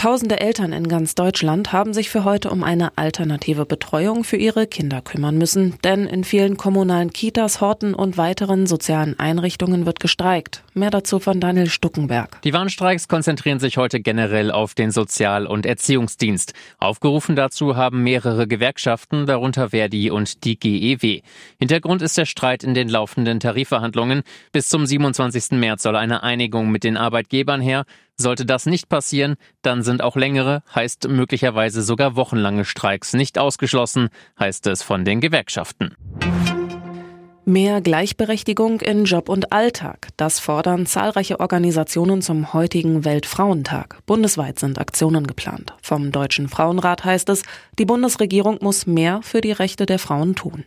Tausende Eltern in ganz Deutschland haben sich für heute um eine alternative Betreuung für ihre Kinder kümmern müssen, denn in vielen kommunalen Kitas, Horten und weiteren sozialen Einrichtungen wird gestreikt. Mehr dazu von Daniel Stuckenberg. Die Warnstreiks konzentrieren sich heute generell auf den Sozial- und Erziehungsdienst. Aufgerufen dazu haben mehrere Gewerkschaften, darunter Verdi und die GEW. Hintergrund ist der Streit in den laufenden Tarifverhandlungen. Bis zum 27. März soll eine Einigung mit den Arbeitgebern her. Sollte das nicht passieren, dann sind auch längere, heißt möglicherweise sogar wochenlange Streiks nicht ausgeschlossen, heißt es von den Gewerkschaften. Mehr Gleichberechtigung in Job und Alltag. Das fordern zahlreiche Organisationen zum heutigen Weltfrauentag. Bundesweit sind Aktionen geplant. Vom Deutschen Frauenrat heißt es, die Bundesregierung muss mehr für die Rechte der Frauen tun.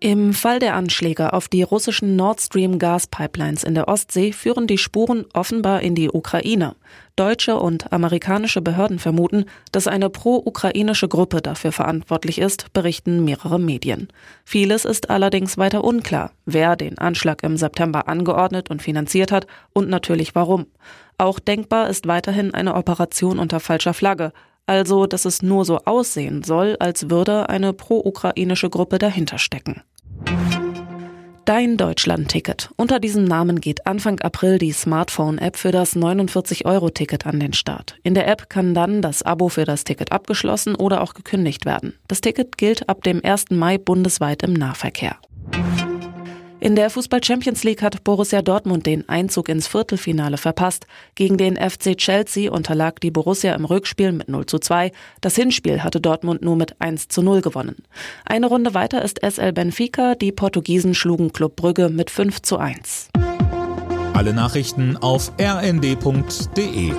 Im Fall der Anschläge auf die russischen Nord Stream Gaspipelines in der Ostsee führen die Spuren offenbar in die Ukraine. Deutsche und amerikanische Behörden vermuten, dass eine pro-ukrainische Gruppe dafür verantwortlich ist, berichten mehrere Medien. Vieles ist allerdings weiter unklar, wer den Anschlag im September angeordnet und finanziert hat und natürlich warum. Auch denkbar ist weiterhin eine Operation unter falscher Flagge, also dass es nur so aussehen soll, als würde eine pro-ukrainische Gruppe dahinter stecken. Dein Deutschland-Ticket. Unter diesem Namen geht Anfang April die Smartphone-App für das 49-Euro-Ticket an den Start. In der App kann dann das Abo für das Ticket abgeschlossen oder auch gekündigt werden. Das Ticket gilt ab dem 1. Mai bundesweit im Nahverkehr. In der Fußball Champions League hat Borussia Dortmund den Einzug ins Viertelfinale verpasst. Gegen den FC Chelsea unterlag die Borussia im Rückspiel mit 0 zu 2. Das Hinspiel hatte Dortmund nur mit 1 zu 0 gewonnen. Eine Runde weiter ist SL Benfica. Die Portugiesen schlugen Club Brügge mit 5 zu 1. Alle Nachrichten auf rnd.de